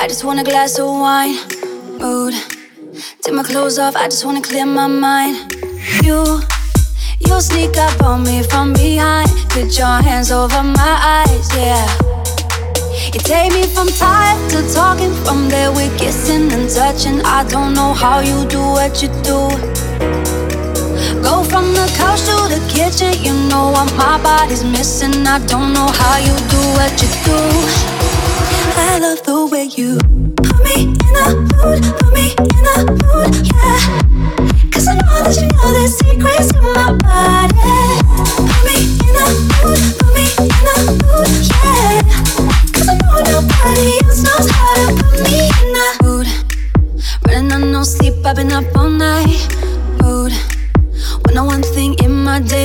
I just want a glass of wine. Mood. Take my clothes off, I just wanna clear my mind. You, you sneak up on me from behind. Put your hands over my eyes, yeah. You take me from tired to talking, from there we're kissing and touching. I don't know how you do what you do. Go from the couch to the kitchen, you know what my body's missing. I don't know how you do what you do. I love the way you put me in the mood, put me in mood, yeah. Cause I know that you know the secrets in my body. Put me in mood, put me in mood, yeah. Cause I know nobody else knows how to put me in mood. Running on no sleep, I've been up all night. Mood. When thing in my day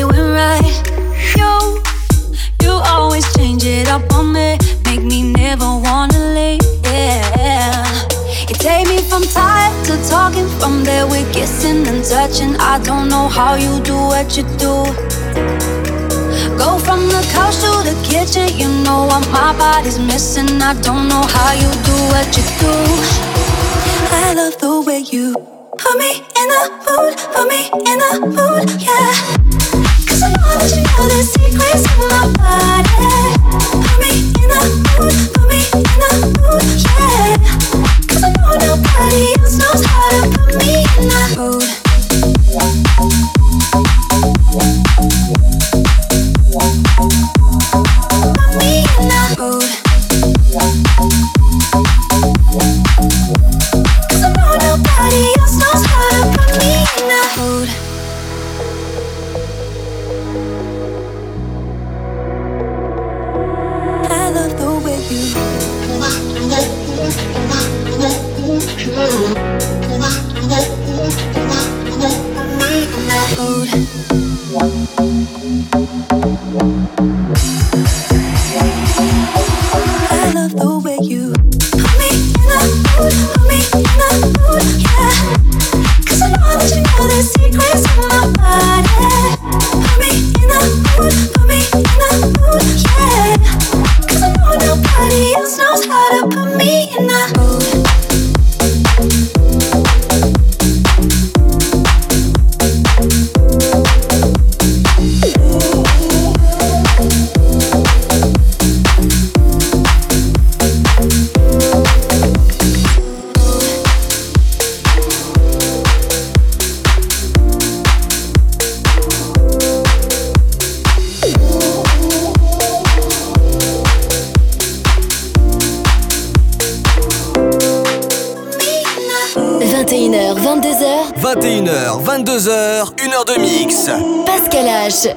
touching. I don't know how you do what you do. Go from the couch to the kitchen, you know what my body's missing. I don't know how you do what you do. I love the way you put me in the mood, put me in the mood, yeah. Cause I know that you know the secrets in my body. Put me in the mood, put me in the mood, yeah. Cause I know nobody else knows how to put me in the mood.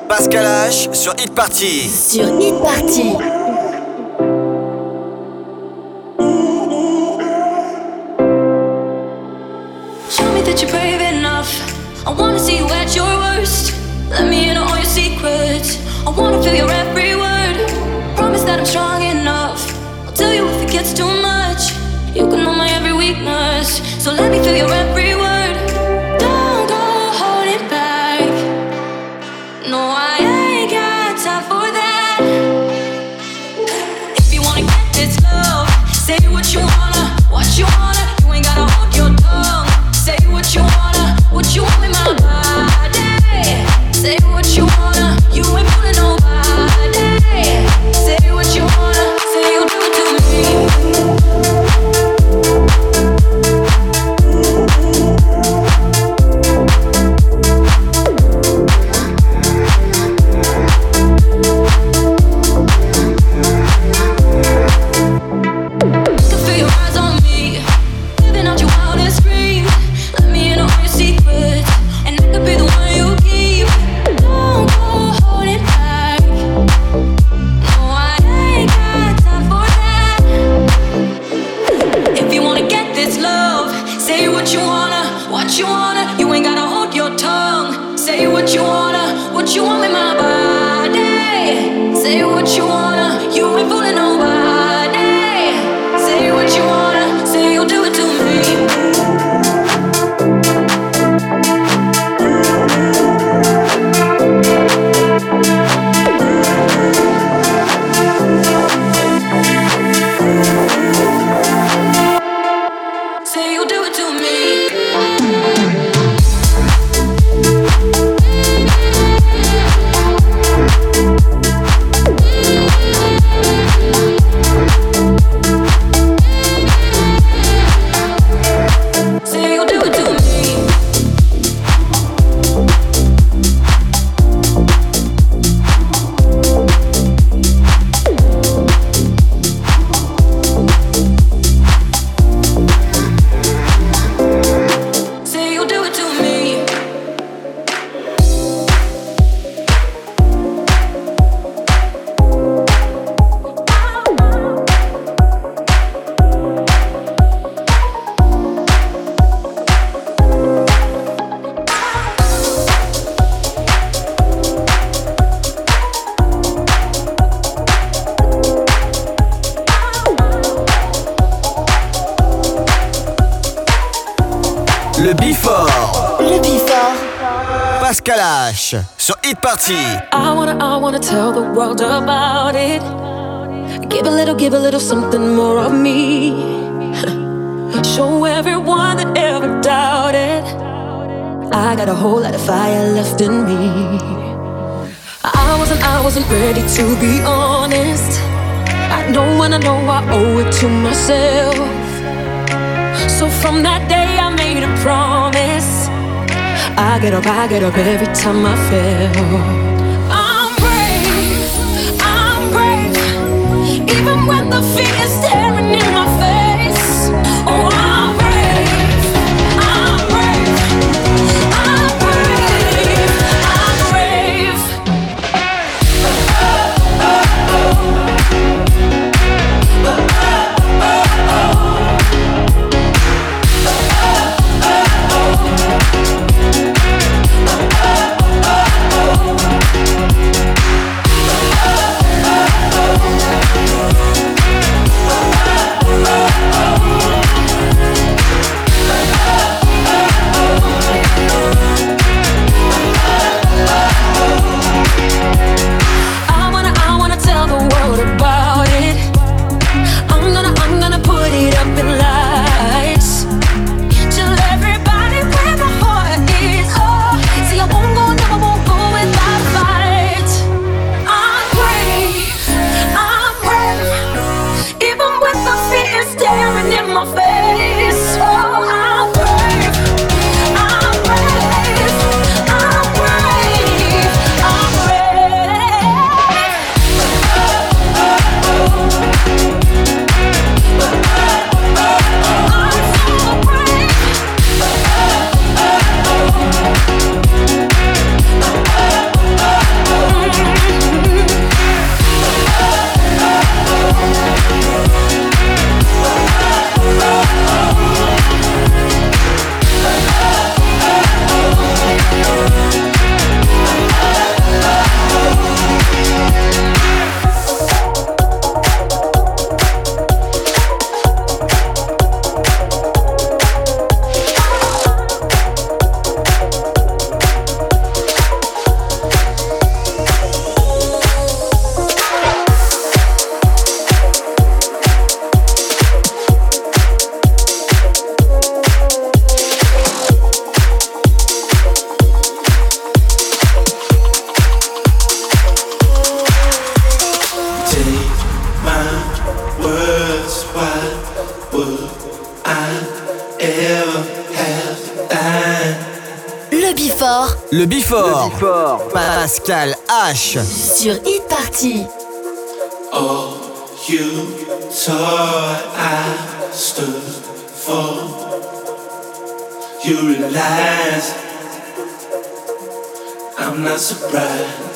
Pascal H sur Hit Party. Sur Hit Party. Show me that you're brave enough. I wanna see you at your worst. Let me in all your secrets. I wanna feel your every word. Promise that I'm strong enough. I'll tell you if it gets too much. You can know my every weakness. So let me feel your every little, something more of me. Show everyone that ever doubted. I got a whole lot of fire left in me. I wasn't, I wasn't ready to be honest. I know when I know I owe it to myself. So from that day I made a promise. I get up, I get up every time I fail. Pascal H. sur Hit Party. All you thought I stood for, you realize I'm not surprised.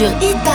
Sur Hit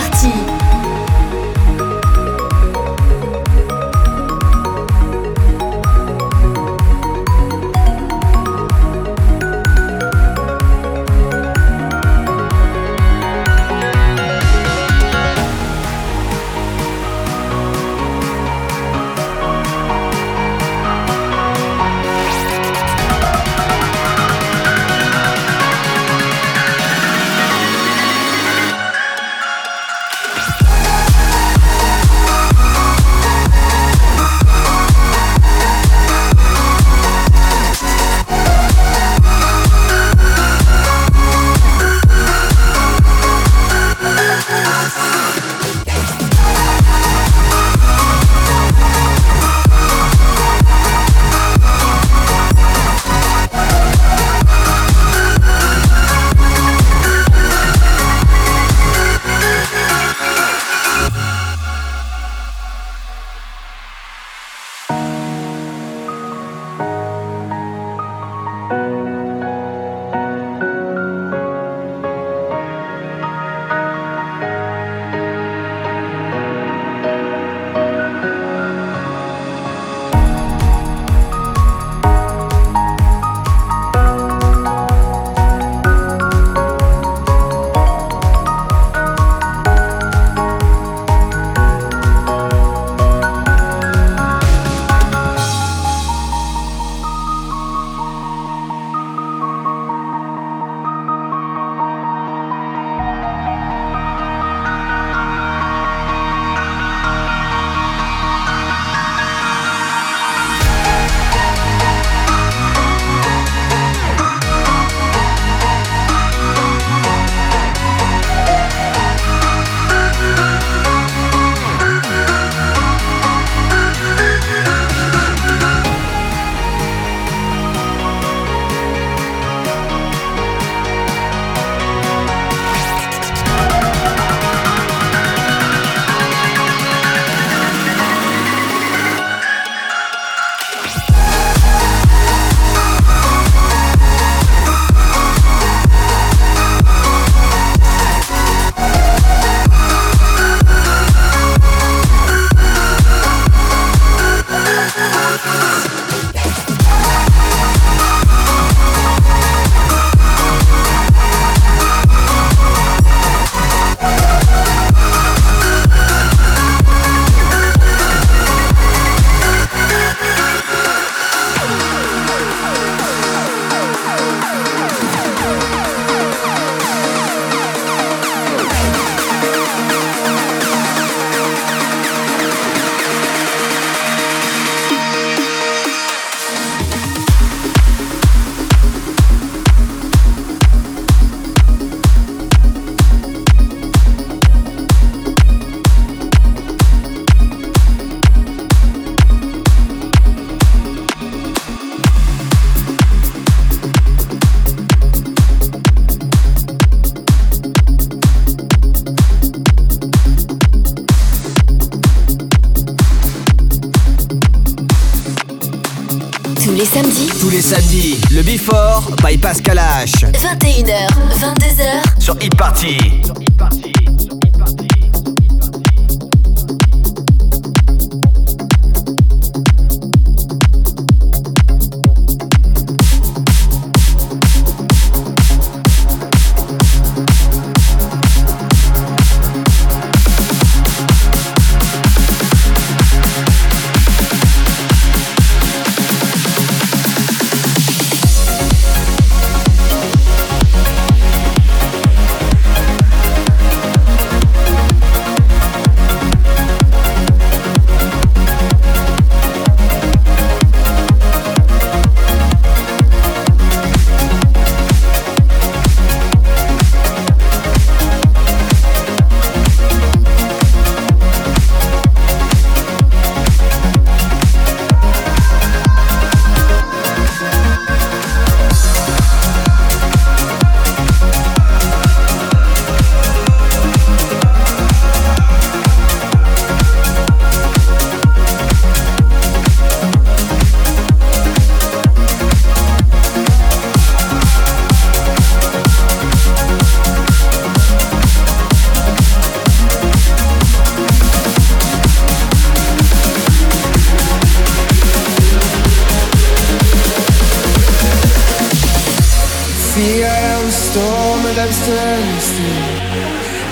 time standing still.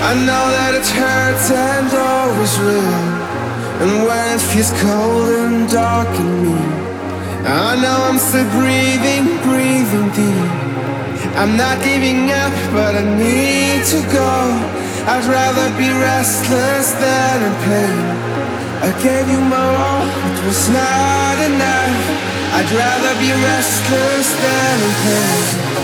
I know that it hurts and always will. And when it feels cold and dark in me, I know I'm still breathing, breathing deep. I'm not giving up, but I need to go. I'd rather be restless than in pain. I gave you my all, it was not enough. I'd rather be restless than in pain.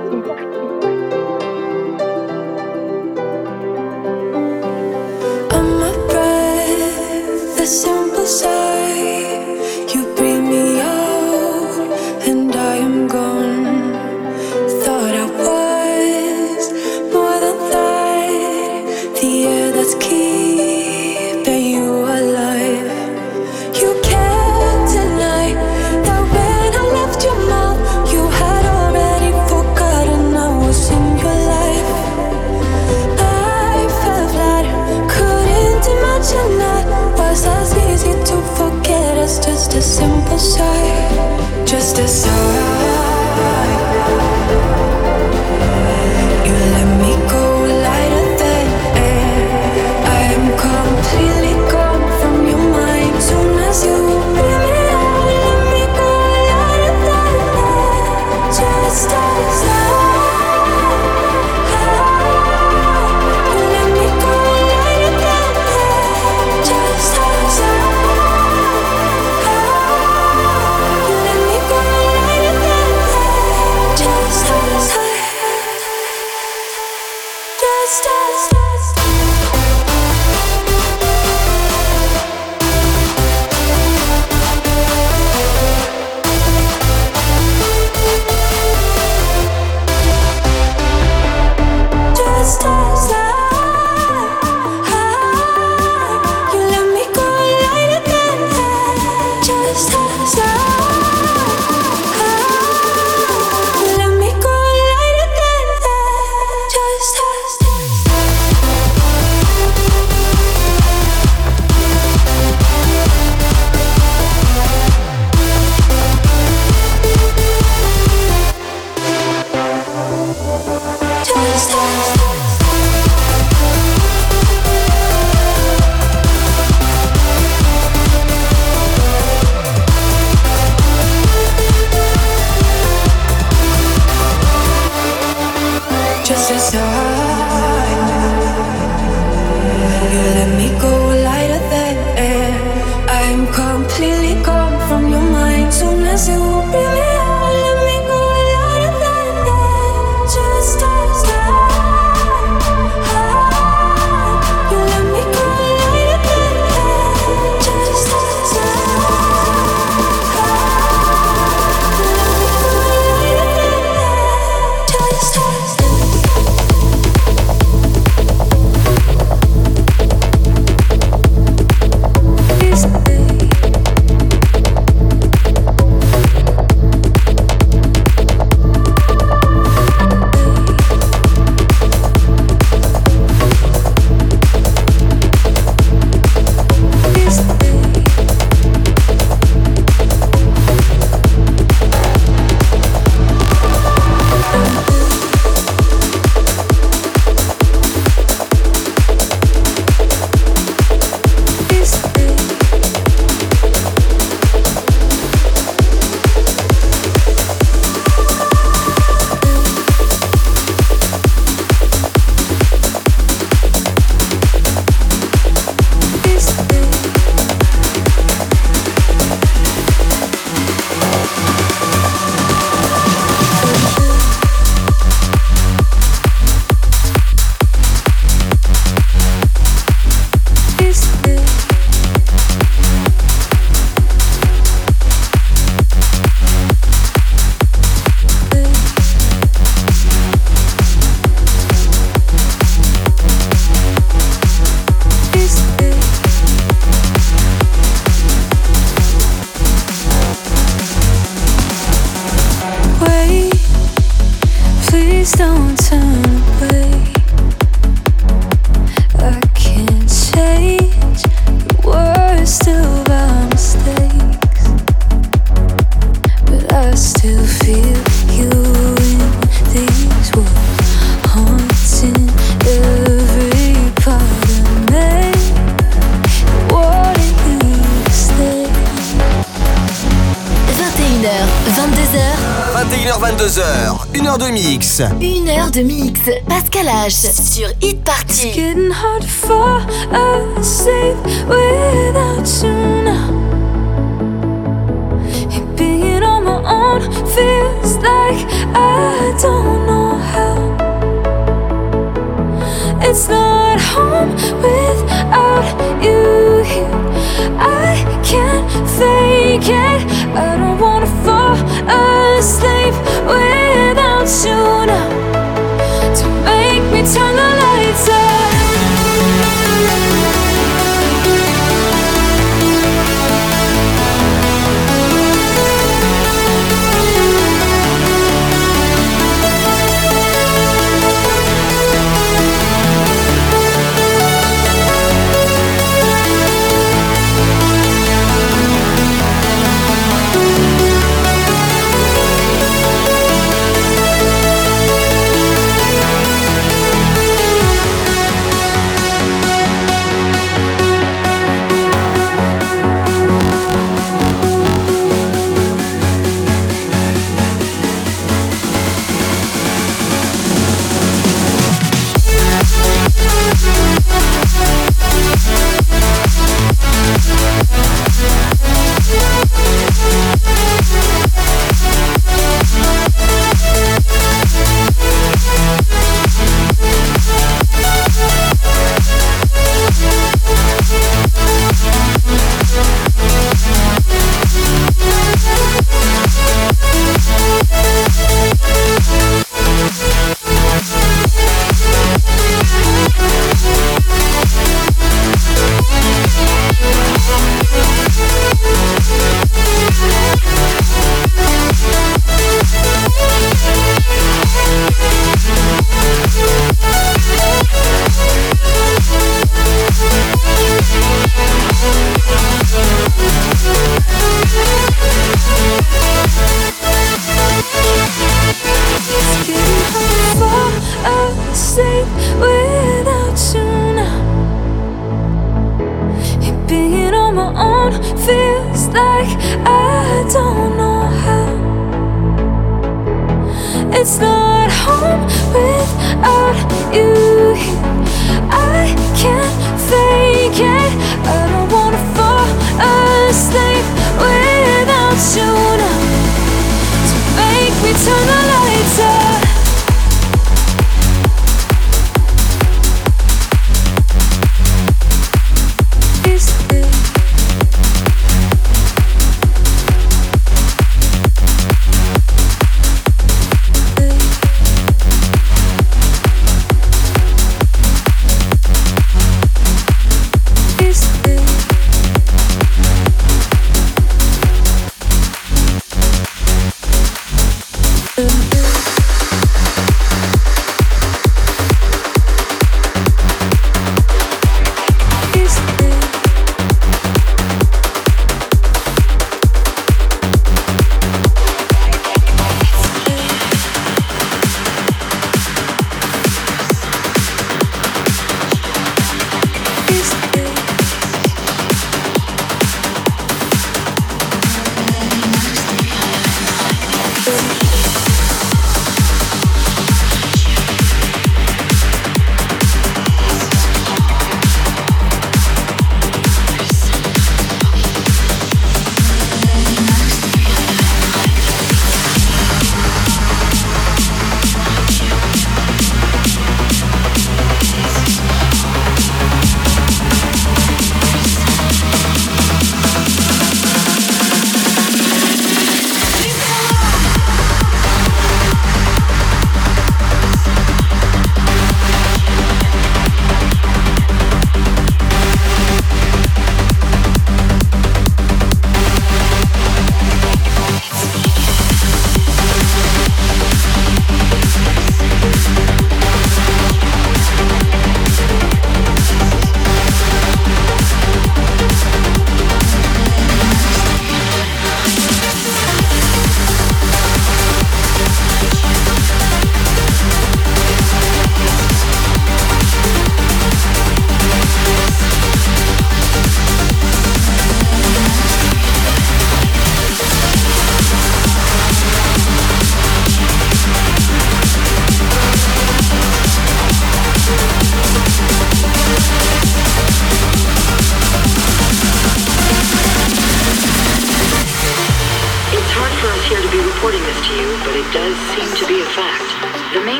It's not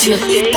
去。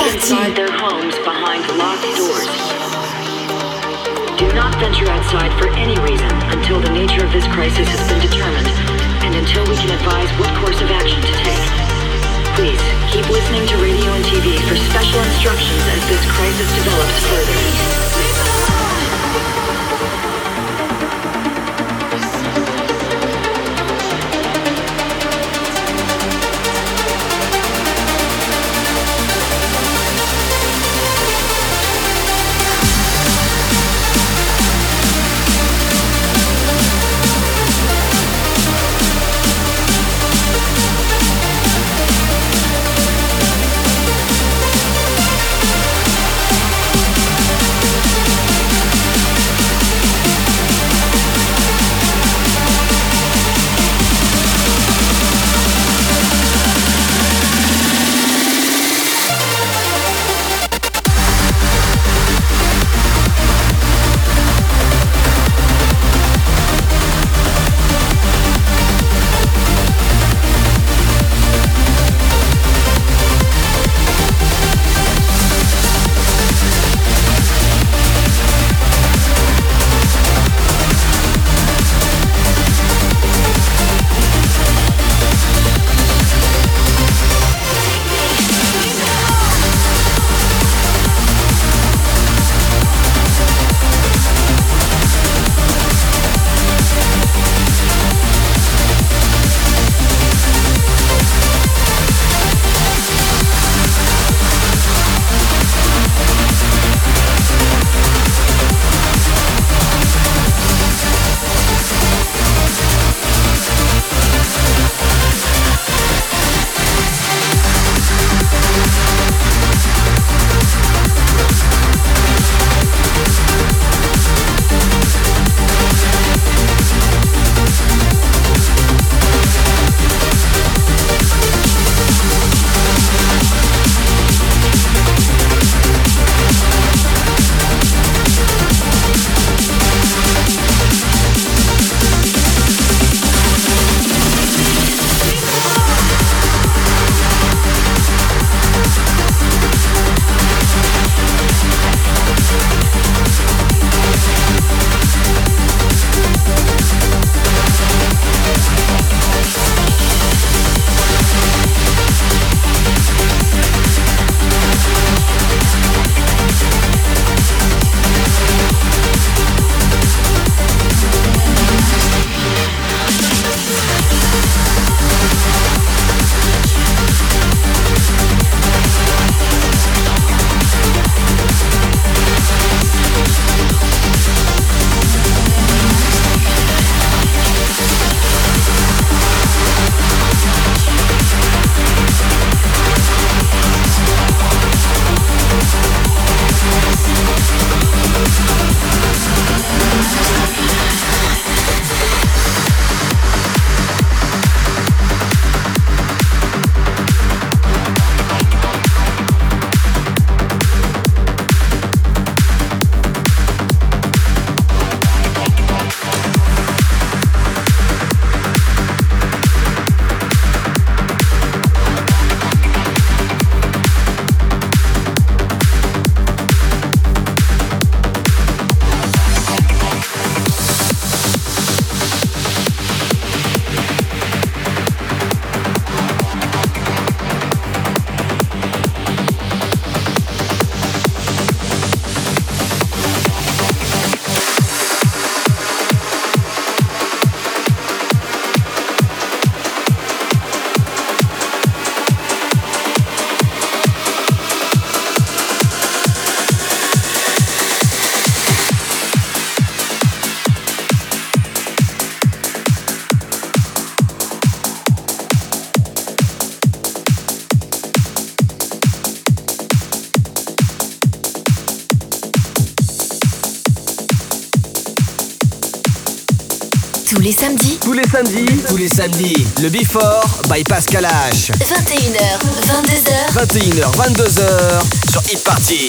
Tous les samedis. Tous les samedis. Tous les samedis. Le Before by Pascal H. 21h, 22h. 21h, 22h sur Hit Party.